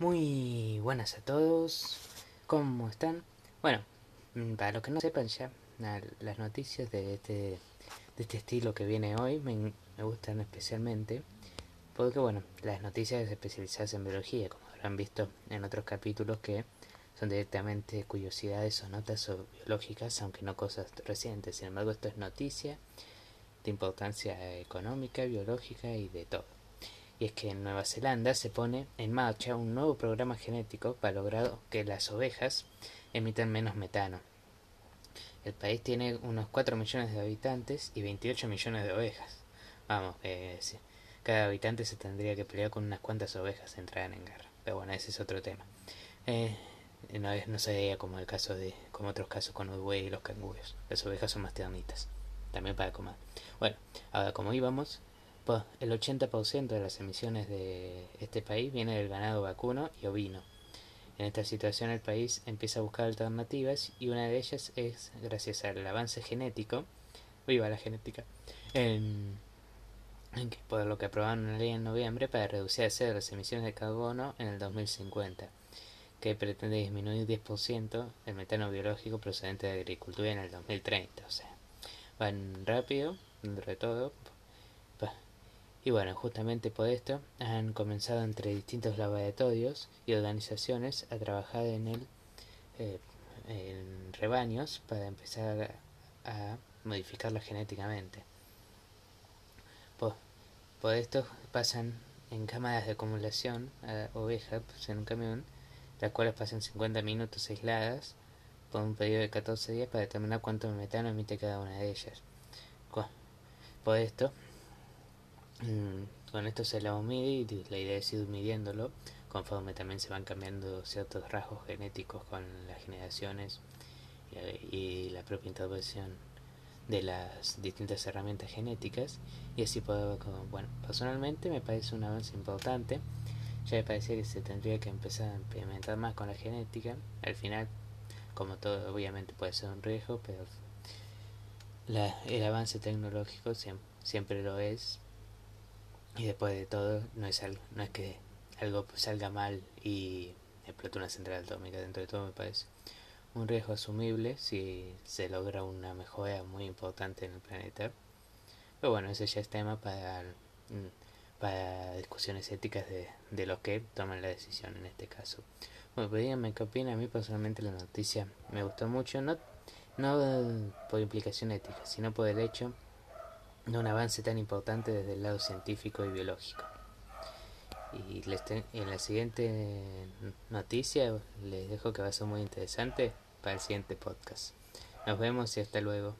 Muy buenas a todos, ¿cómo están? Bueno, mm, para los que no sepan ya, las noticias de este, de este estilo que viene hoy me, me gustan especialmente porque, bueno, las noticias especializadas en biología, como habrán visto en otros capítulos que son directamente curiosidades o notas biológicas, aunque no cosas recientes. Sin embargo, esto es noticia de importancia económica, biológica y de todo y es que en Nueva Zelanda se pone en marcha un nuevo programa genético para lograr que las ovejas emitan menos metano. El país tiene unos 4 millones de habitantes y 28 millones de ovejas. Vamos, que cada habitante se tendría que pelear con unas cuantas ovejas entraran en guerra. Pero bueno, ese es otro tema. Eh, no, no sería como el caso de, como otros casos con Uruguay y los canguros. Las ovejas son más tiernitas. También para comer. Bueno, ahora como íbamos, el 80% de las emisiones de este país viene del ganado vacuno y ovino. En esta situación el país empieza a buscar alternativas y una de ellas es gracias al avance genético, viva la genética, en, que, por lo que aprobaron una ley en noviembre para reducir a las emisiones de carbono en el 2050, que pretende disminuir 10% el metano biológico procedente de agricultura en el 2030. O sea, van rápido, dentro de todo, y bueno, justamente por esto han comenzado entre distintos laboratorios y organizaciones a trabajar en el eh, en rebaños para empezar a, modificarlos genéticamente. Por, por, esto pasan en cámaras de acumulación a ovejas pues, en un camión, las cuales pasan 50 minutos aisladas por un periodo de 14 días para determinar cuánto metano emite cada una de ellas. Por esto, con esto se la mide y la idea es ir midiéndolo. Conforme también se van cambiando ciertos rasgos genéticos con las generaciones y, la propia intervención de las distintas herramientas genéticas. Y así puedo bueno personalmente me parece un avance importante. Ya me parece que se tendría que empezar a implementar más con la genética. Al final como todo obviamente puede ser un riesgo pero la, el avance tecnológico siempre lo es y después de todo, no es, algo, no es que algo salga mal y explote una central atómica. Dentro de todo, me parece un riesgo asumible si se logra una mejora muy importante en el planeta. Pero bueno, ese ya es tema para, mm, para discusiones éticas de, de los que toman la decisión en este caso. Bueno, pues díganme qué opinan. A mí personalmente la noticia me gustó mucho, no, no por implicación ética, sino por el hecho de un avance tan importante desde el lado científico y biológico. Y en la siguiente noticia les dejo que va a ser muy interesante para el siguiente podcast. Nos vemos y hasta luego.